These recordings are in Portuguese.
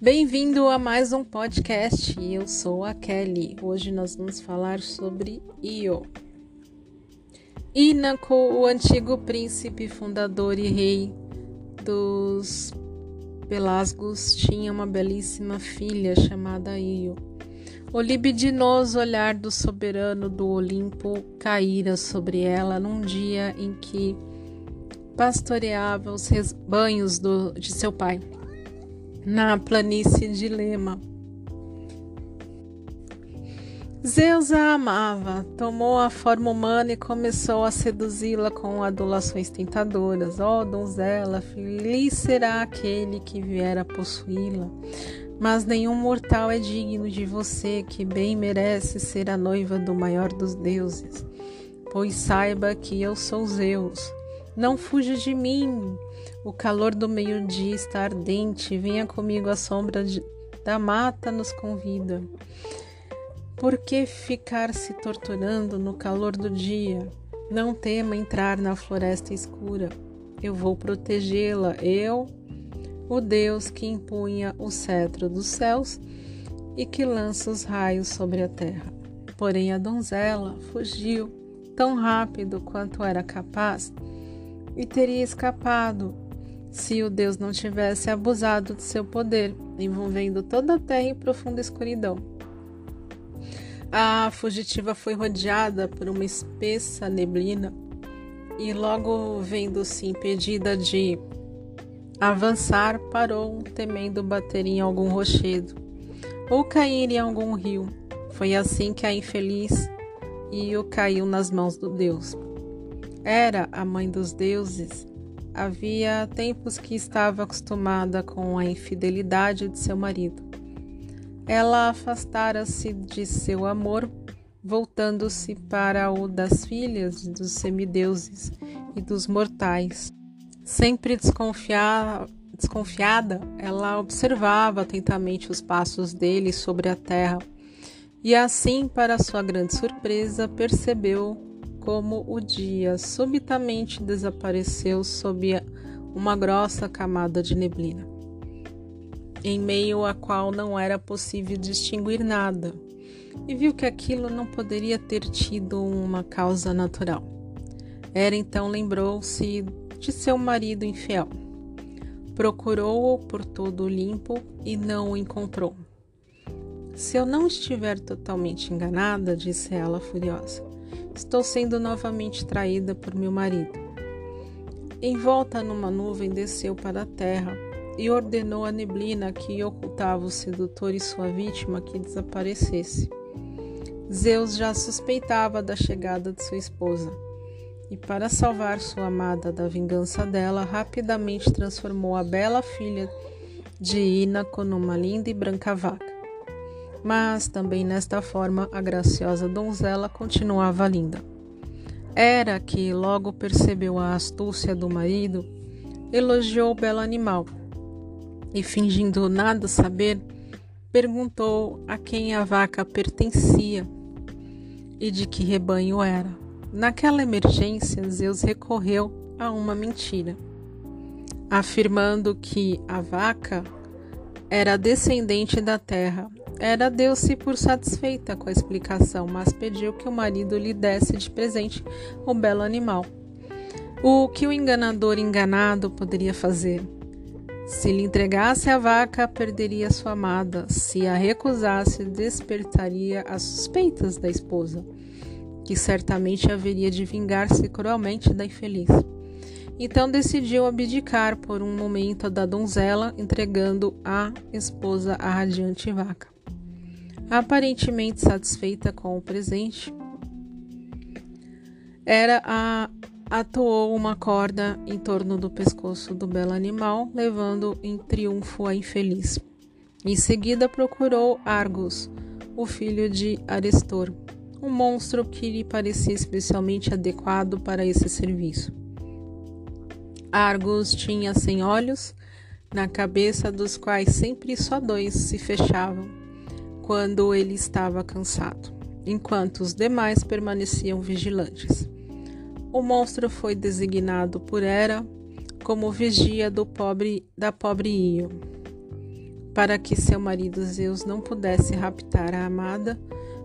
Bem-vindo a mais um podcast. Eu sou a Kelly. Hoje nós vamos falar sobre Io. Inaco, o antigo príncipe fundador e rei dos Pelasgos, tinha uma belíssima filha chamada Io. O libidinoso olhar do soberano do Olimpo caíra sobre ela num dia em que pastoreava os rebanhos do, de seu pai na planície de Lema. Zeus a amava, tomou a forma humana e começou a seduzi-la com adulações tentadoras. Ó oh, donzela, feliz será aquele que vier a possuí-la. Mas nenhum mortal é digno de você, que bem merece ser a noiva do maior dos deuses. Pois saiba que eu sou Zeus. Não fuja de mim, o calor do meio-dia está ardente, venha comigo a sombra de, da mata nos convida. Por que ficar se torturando no calor do dia? Não tema entrar na floresta escura. Eu vou protegê-la, eu, o Deus que impunha o cetro dos céus e que lança os raios sobre a terra. Porém, a donzela fugiu tão rápido quanto era capaz e teria escapado se o Deus não tivesse abusado de seu poder, envolvendo toda a terra em profunda escuridão. A fugitiva foi rodeada por uma espessa neblina e, logo vendo-se impedida de avançar, parou, temendo bater em algum rochedo ou cair em algum rio. Foi assim que a infeliz Io caiu nas mãos do Deus. Era a mãe dos deuses Havia tempos que estava acostumada com a infidelidade de seu marido. Ela afastara-se de seu amor, voltando-se para o das filhas dos semideuses e dos mortais. Sempre desconfiada, desconfiada, ela observava atentamente os passos dele sobre a terra e assim, para sua grande surpresa, percebeu como o dia subitamente desapareceu sob uma grossa camada de neblina, em meio à qual não era possível distinguir nada, e viu que aquilo não poderia ter tido uma causa natural. Era então lembrou-se de seu marido infiel. Procurou-o por todo o limpo e não o encontrou. Se eu não estiver totalmente enganada, disse ela furiosa, Estou sendo novamente traída por meu marido. Envolta numa nuvem, desceu para a terra e ordenou à neblina que ocultava o sedutor e sua vítima que desaparecesse. Zeus já suspeitava da chegada de sua esposa e, para salvar sua amada da vingança dela, rapidamente transformou a bela filha de Inaco numa linda e branca vaca. Mas também nesta forma a graciosa donzela continuava linda. Era que logo percebeu a astúcia do marido, elogiou o belo animal e, fingindo nada saber, perguntou a quem a vaca pertencia e de que rebanho era. Naquela emergência, Zeus recorreu a uma mentira, afirmando que a vaca era descendente da terra era deu-se por satisfeita com a explicação, mas pediu que o marido lhe desse de presente o belo animal. O que o enganador enganado poderia fazer? Se lhe entregasse a vaca, perderia sua amada. Se a recusasse, despertaria as suspeitas da esposa, que certamente haveria de vingar-se cruelmente da infeliz. Então decidiu abdicar por um momento da donzela, entregando a esposa à radiante vaca. Aparentemente satisfeita com o presente, era a uma corda em torno do pescoço do belo animal, levando em triunfo a infeliz. Em seguida procurou Argos, o filho de Arestor, um monstro que lhe parecia especialmente adequado para esse serviço. Argos tinha cem olhos, na cabeça dos quais sempre só dois se fechavam quando ele estava cansado, enquanto os demais permaneciam vigilantes. O monstro foi designado por Hera como vigia do pobre da pobre Io. para que seu marido Zeus não pudesse raptar a amada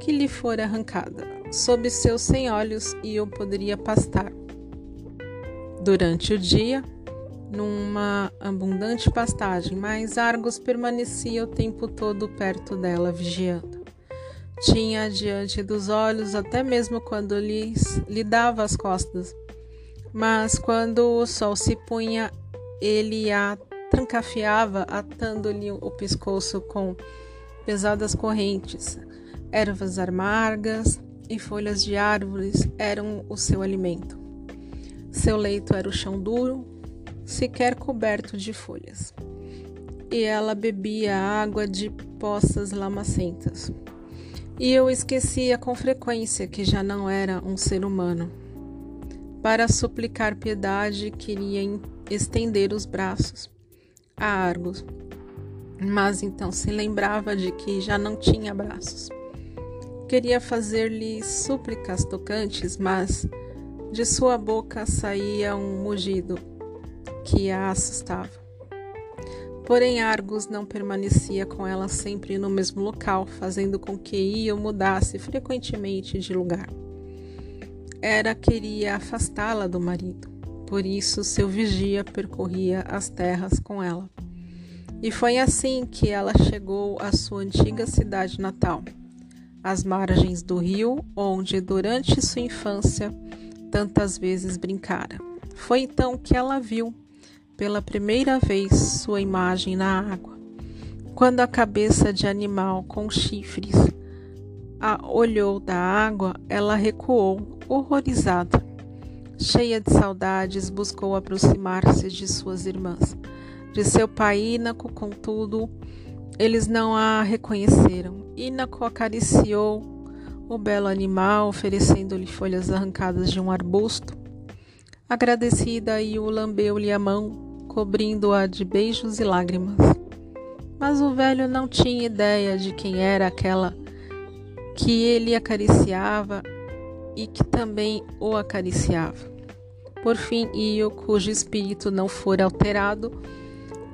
que lhe fora arrancada. Sob seus cem olhos e o poderia pastar. Durante o dia, numa abundante pastagem, mas Argos permanecia o tempo todo perto dela, vigiando. Tinha diante dos olhos, até mesmo quando lhes, lhe dava as costas. Mas quando o sol se punha, ele a trancafiava, atando-lhe o pescoço com pesadas correntes. Ervas amargas e folhas de árvores eram o seu alimento. Seu leito era o chão duro, sequer coberto de folhas. E ela bebia água de poças lamacentas. E eu esquecia com frequência que já não era um ser humano. Para suplicar piedade, queria estender os braços a Argos, mas então se lembrava de que já não tinha braços. Queria fazer-lhe súplicas tocantes, mas de sua boca saía um mugido que a assustava. Porém, Argos não permanecia com ela sempre no mesmo local, fazendo com que Io mudasse frequentemente de lugar. Era queria afastá-la do marido, por isso seu vigia percorria as terras com ela. E foi assim que ela chegou à sua antiga cidade natal, às margens do rio, onde durante sua infância tantas vezes brincara. Foi então que ela viu pela primeira vez sua imagem na água. Quando a cabeça de animal com chifres a olhou da água, ela recuou, horrorizada. Cheia de saudades, buscou aproximar-se de suas irmãs. De seu pai Ínaco, contudo, eles não a reconheceram. Ínaco acariciou o belo animal, oferecendo-lhe folhas arrancadas de um arbusto. Agradecida, o lambeu-lhe a mão, cobrindo-a de beijos e lágrimas. Mas o velho não tinha ideia de quem era aquela que ele acariciava e que também o acariciava. Por fim, Io, cujo espírito não fora alterado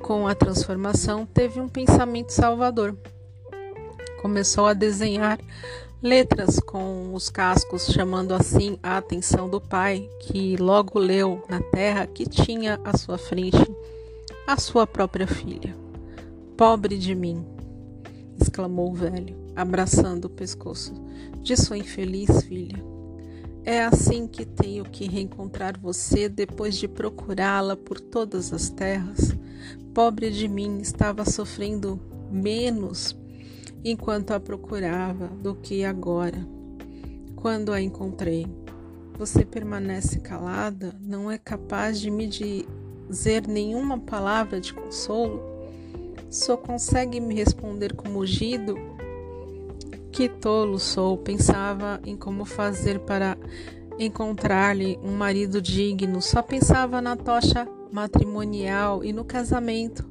com a transformação, teve um pensamento salvador. Começou a desenhar letras com os cascos, chamando assim a atenção do pai, que logo leu na terra que tinha à sua frente a sua própria filha. Pobre de mim! exclamou o velho, abraçando o pescoço de sua infeliz filha. É assim que tenho que reencontrar você depois de procurá-la por todas as terras. Pobre de mim, estava sofrendo menos enquanto a procurava do que agora, quando a encontrei. Você permanece calada, não é capaz de me dizer nenhuma palavra de consolo? Só consegue me responder com mugido? Que tolo sou! Pensava em como fazer para encontrar-lhe um marido digno, só pensava na tocha matrimonial e no casamento.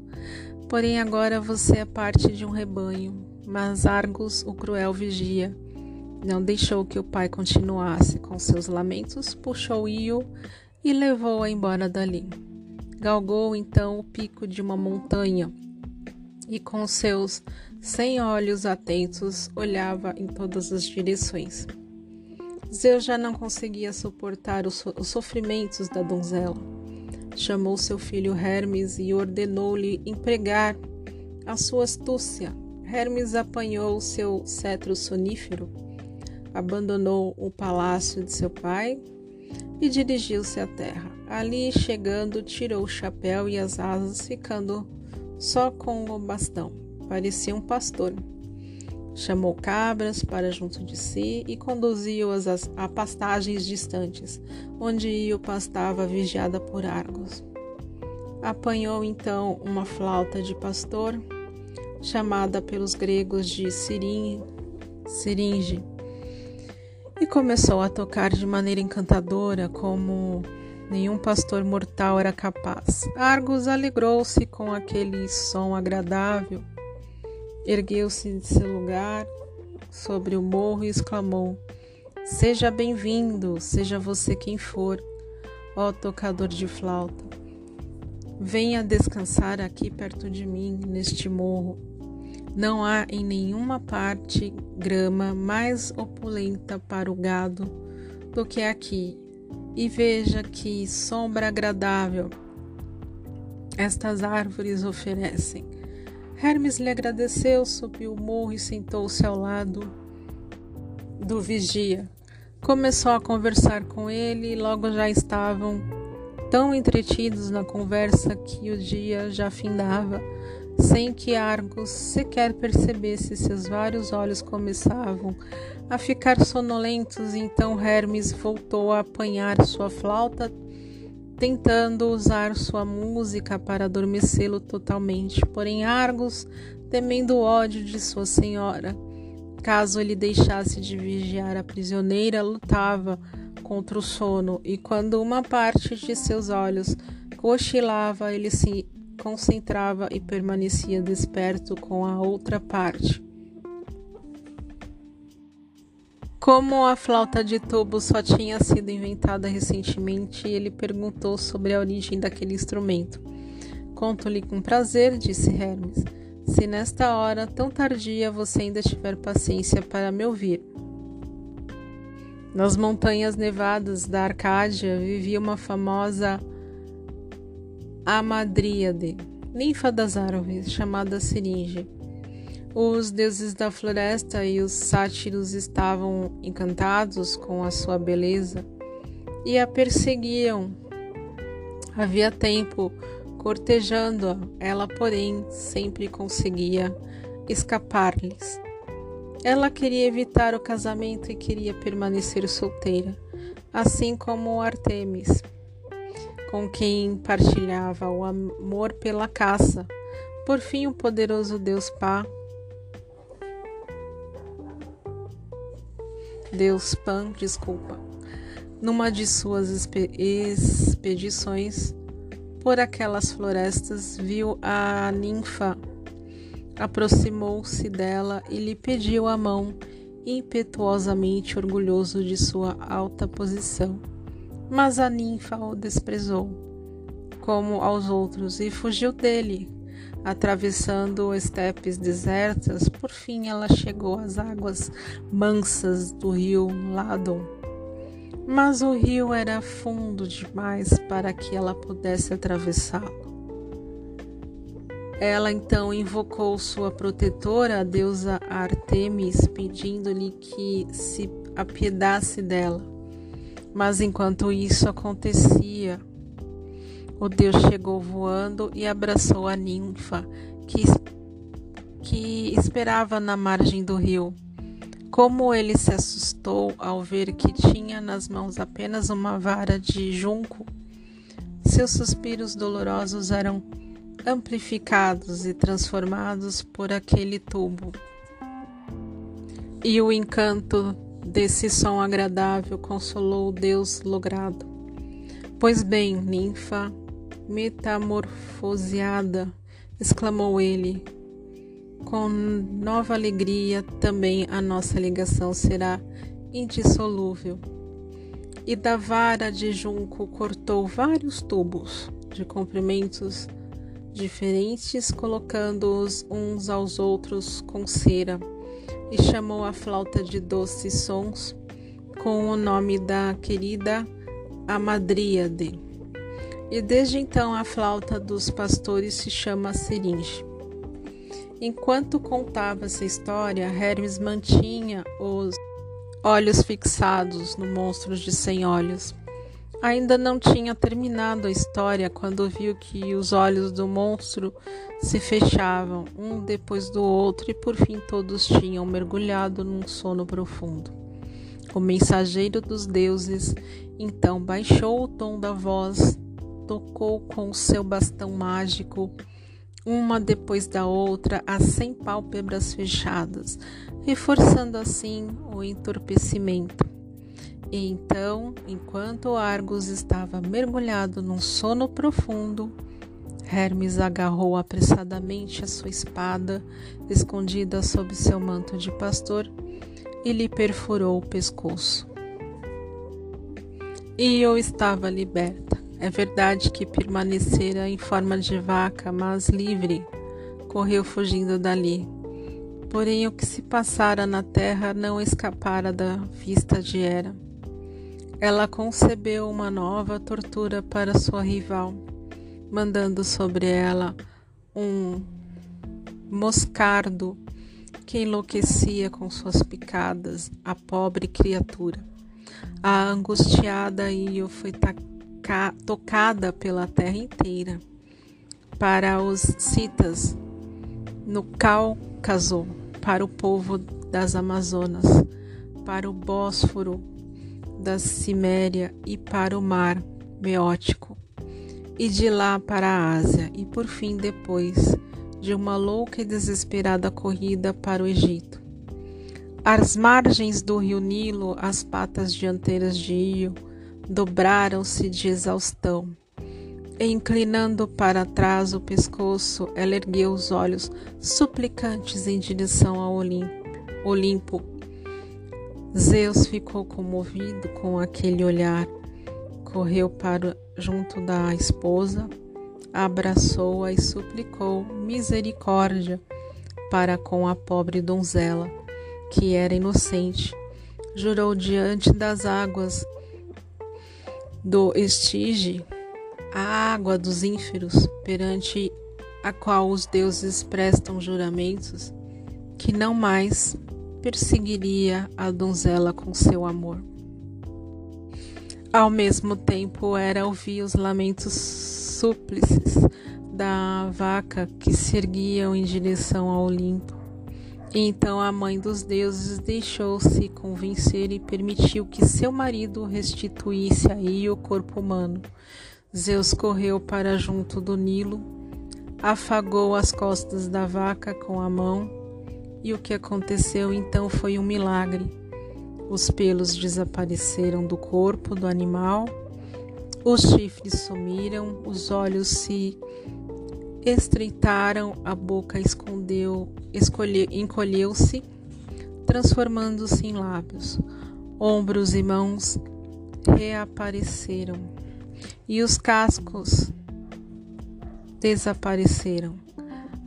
Porém, agora você é parte de um rebanho, mas Argos, o cruel vigia, não deixou que o pai continuasse com seus lamentos, puxou Io e levou-a embora dali. Galgou então o pico de uma montanha e, com seus cem olhos atentos, olhava em todas as direções. Zeus já não conseguia suportar os sofrimentos da donzela. Chamou seu filho Hermes e ordenou-lhe empregar a sua astúcia Hermes apanhou seu cetro sonífero, abandonou o palácio de seu pai e dirigiu-se à terra. Ali, chegando, tirou o chapéu e as asas, ficando só com o bastão. Parecia um pastor. Chamou cabras para junto de si e conduziu-as a pastagens distantes, onde Io pastava vigiada por Argos. Apanhou então uma flauta de pastor chamada pelos gregos de siringe, e começou a tocar de maneira encantadora, como nenhum pastor mortal era capaz. Argos alegrou-se com aquele som agradável, ergueu-se de seu lugar sobre o morro e exclamou: Seja bem-vindo, seja você quem for, ó tocador de flauta. Venha descansar aqui perto de mim, neste morro. Não há em nenhuma parte grama mais opulenta para o gado do que aqui, e veja que sombra agradável estas árvores oferecem. Hermes lhe agradeceu, subiu o morro e sentou-se ao lado do vigia. Começou a conversar com ele e logo já estavam tão entretidos na conversa que o dia já findava, sem que Argos sequer percebesse seus vários olhos começavam a ficar sonolentos. Então Hermes voltou a apanhar sua flauta, tentando usar sua música para adormecê-lo totalmente. Porém, Argos, temendo o ódio de sua senhora, caso ele deixasse de vigiar a prisioneira, lutava contra o sono, e quando uma parte de seus olhos cochilava, ele se concentrava e permanecia desperto com a outra parte. Como a flauta de tubo só tinha sido inventada recentemente, ele perguntou sobre a origem daquele instrumento. Conto-lhe com prazer, disse Hermes, se nesta hora tão tardia você ainda tiver paciência para me ouvir. Nas montanhas nevadas da Arcádia vivia uma famosa Amadríade, ninfa das árvores, chamada Seringe. Os deuses da floresta e os sátiros estavam encantados com a sua beleza e a perseguiam. Havia tempo cortejando-a, ela, porém, sempre conseguia escapar-lhes. Ela queria evitar o casamento e queria permanecer solteira, assim como Artemis, com quem partilhava o amor pela caça. Por fim, o poderoso deus Pá, Deus Pan, desculpa, numa de suas expedições por aquelas florestas, viu a ninfa aproximou-se dela e lhe pediu a mão, impetuosamente orgulhoso de sua alta posição. Mas a ninfa o desprezou, como aos outros, e fugiu dele. Atravessando estepes desertas, por fim ela chegou às águas mansas do rio Ladon. Mas o rio era fundo demais para que ela pudesse atravessá-lo. Ela então invocou sua protetora, a deusa Artemis, pedindo-lhe que se apiedasse dela. Mas enquanto isso acontecia, o deus chegou voando e abraçou a ninfa que, que esperava na margem do rio. Como ele se assustou ao ver que tinha nas mãos apenas uma vara de junco, seus suspiros dolorosos eram amplificados e transformados por aquele tubo. E o encanto desse som agradável consolou o Deus logrado. Pois bem, ninfa metamorfoseada, exclamou ele, com nova alegria também a nossa ligação será indissolúvel. E da vara de junco cortou vários tubos de comprimentos diferentes, colocando-os uns aos outros com cera, e chamou a flauta de doces sons com o nome da querida Amadríade. E desde então a flauta dos pastores se chama seringe. Enquanto contava essa história, Hermes mantinha os olhos fixados no monstro de cem olhos Ainda não tinha terminado a história quando viu que os olhos do monstro se fechavam, um depois do outro, e por fim todos tinham mergulhado num sono profundo. O mensageiro dos deuses então baixou o tom da voz, tocou com seu bastão mágico, uma depois da outra, as cem pálpebras fechadas, reforçando assim o entorpecimento. Então, enquanto Argos estava mergulhado num sono profundo, Hermes agarrou apressadamente a sua espada, escondida sob seu manto de pastor, e lhe perfurou o pescoço. E eu estava liberta. É verdade que permanecera em forma de vaca, mas livre, correu fugindo dali. Porém, o que se passara na terra não escapara da vista de Hera. Ela concebeu uma nova tortura para sua rival, mandando sobre ela um moscardo que enlouquecia com suas picadas a pobre criatura. A angustiada Io foi tocada pela terra inteira. Para os citas, no Cáucaso, para o povo das Amazonas, para o Bósforo da Ciméria e para o mar Meótico, e de lá para a Ásia, e por fim, depois de uma louca e desesperada corrida para o Egito. Às margens do rio Nilo, as patas dianteiras de Io dobraram-se de exaustão. Inclinando para trás o pescoço, ela ergueu os olhos suplicantes em direção ao Olimpo. Zeus ficou comovido com aquele olhar. Correu para junto da esposa, abraçou-a e suplicou misericórdia para com a pobre donzela, que era inocente. Jurou diante das águas do Estige, a água dos ínferos, perante a qual os deuses prestam juramentos, que não mais perseguiria a donzela com seu amor. Ao mesmo tempo, era ouvir os lamentos súplices da vaca que se erguiam em direção ao Olimpo. Então a mãe dos deuses deixou-se convencer e permitiu que seu marido restituísse aí o corpo humano. Zeus correu para junto do Nilo, afagou as costas da vaca com a mão, e o que aconteceu então foi um milagre. Os pelos desapareceram do corpo do animal, os chifres sumiram, os olhos se estreitaram, a boca escondeu, encolheu-se, transformando-se em lábios. Ombros e mãos reapareceram, e os cascos desapareceram.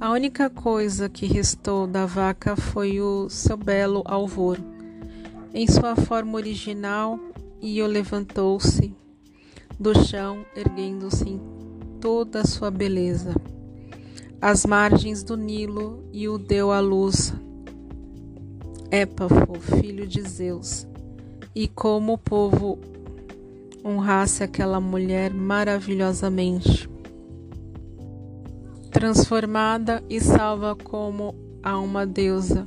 A única coisa que restou da vaca foi o seu belo alvor. Em sua forma original, Io levantou-se do chão, erguendo-se em toda a sua beleza às margens do Nilo e o deu à luz Épafo, filho de Zeus. E como o povo honrasse aquela mulher maravilhosamente. Transformada e salva como a uma deusa,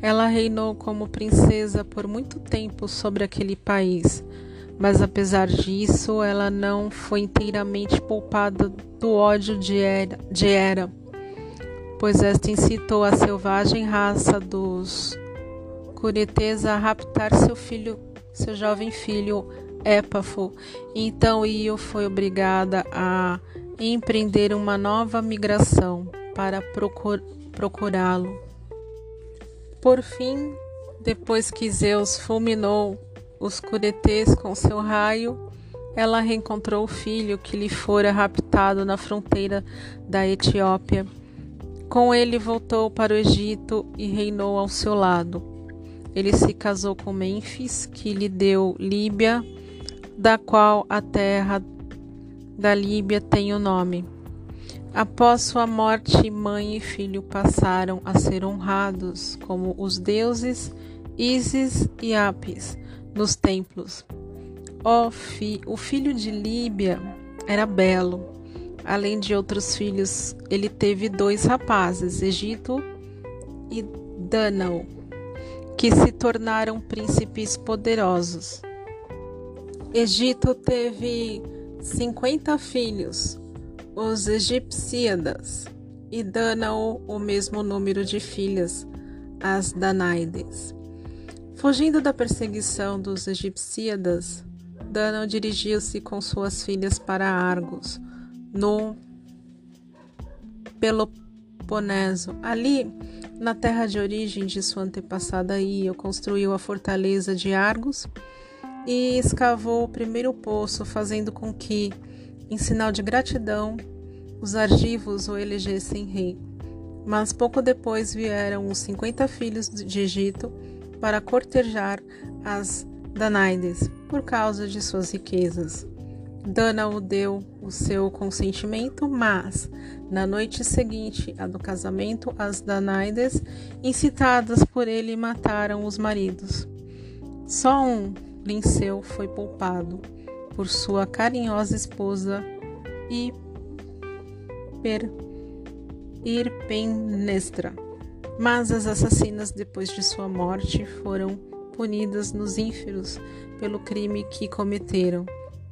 ela reinou como princesa por muito tempo sobre aquele país, mas apesar disso, ela não foi inteiramente poupada do ódio de Hera. De pois esta incitou a selvagem raça dos curetes a raptar seu filho, seu jovem filho Épafo. Então Io foi obrigada a empreender uma nova migração para procur procurá-lo. Por fim, depois que Zeus fulminou os curetes com seu raio, ela reencontrou o filho que lhe fora raptado na fronteira da Etiópia. Com ele voltou para o Egito e reinou ao seu lado. Ele se casou com Mênfis, que lhe deu Líbia, da qual a terra da Líbia tem o nome. Após sua morte, mãe e filho passaram a ser honrados como os deuses Isis e Apis nos templos. O, fi, o filho de Líbia era belo Além de outros filhos, ele teve dois rapazes, Egito e Danao, que se tornaram príncipes poderosos. Egito teve 50 filhos, os egipsíadas, e Danao o mesmo número de filhas, as Danaides. Fugindo da perseguição dos egipsíadas, Danao dirigiu-se com suas filhas para Argos, no Peloponeso. Ali, na terra de origem de sua antepassada Io, construiu a fortaleza de Argos e escavou o primeiro poço, fazendo com que, em sinal de gratidão, os argivos o elegessem rei. Mas pouco depois vieram os 50 filhos de Egito para cortejar as Danaides por causa de suas riquezas. Dana o deu o seu consentimento, mas na noite seguinte à do casamento, as Danaides, incitadas por ele, mataram os maridos. Só um, Linceu, foi poupado por sua carinhosa esposa e per Irpenestra. Mas as assassinas, depois de sua morte, foram punidas nos ínferos pelo crime que cometeram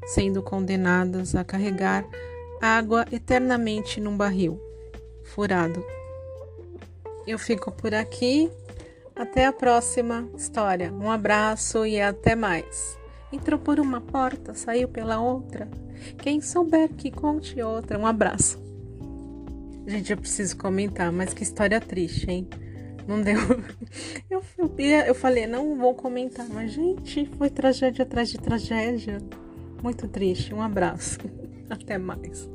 sendo condenadas a carregar água eternamente num barril furado. Eu fico por aqui. Até a próxima história. Um abraço e até mais. Entrou por uma porta, saiu pela outra. Quem souber que conte outra. Um abraço. Gente, eu preciso comentar, mas que história triste, hein? Não deu. Eu, eu, eu falei, não vou comentar, mas, gente, foi tragédia atrás de tragédia. Muito triste. Um abraço. Até mais.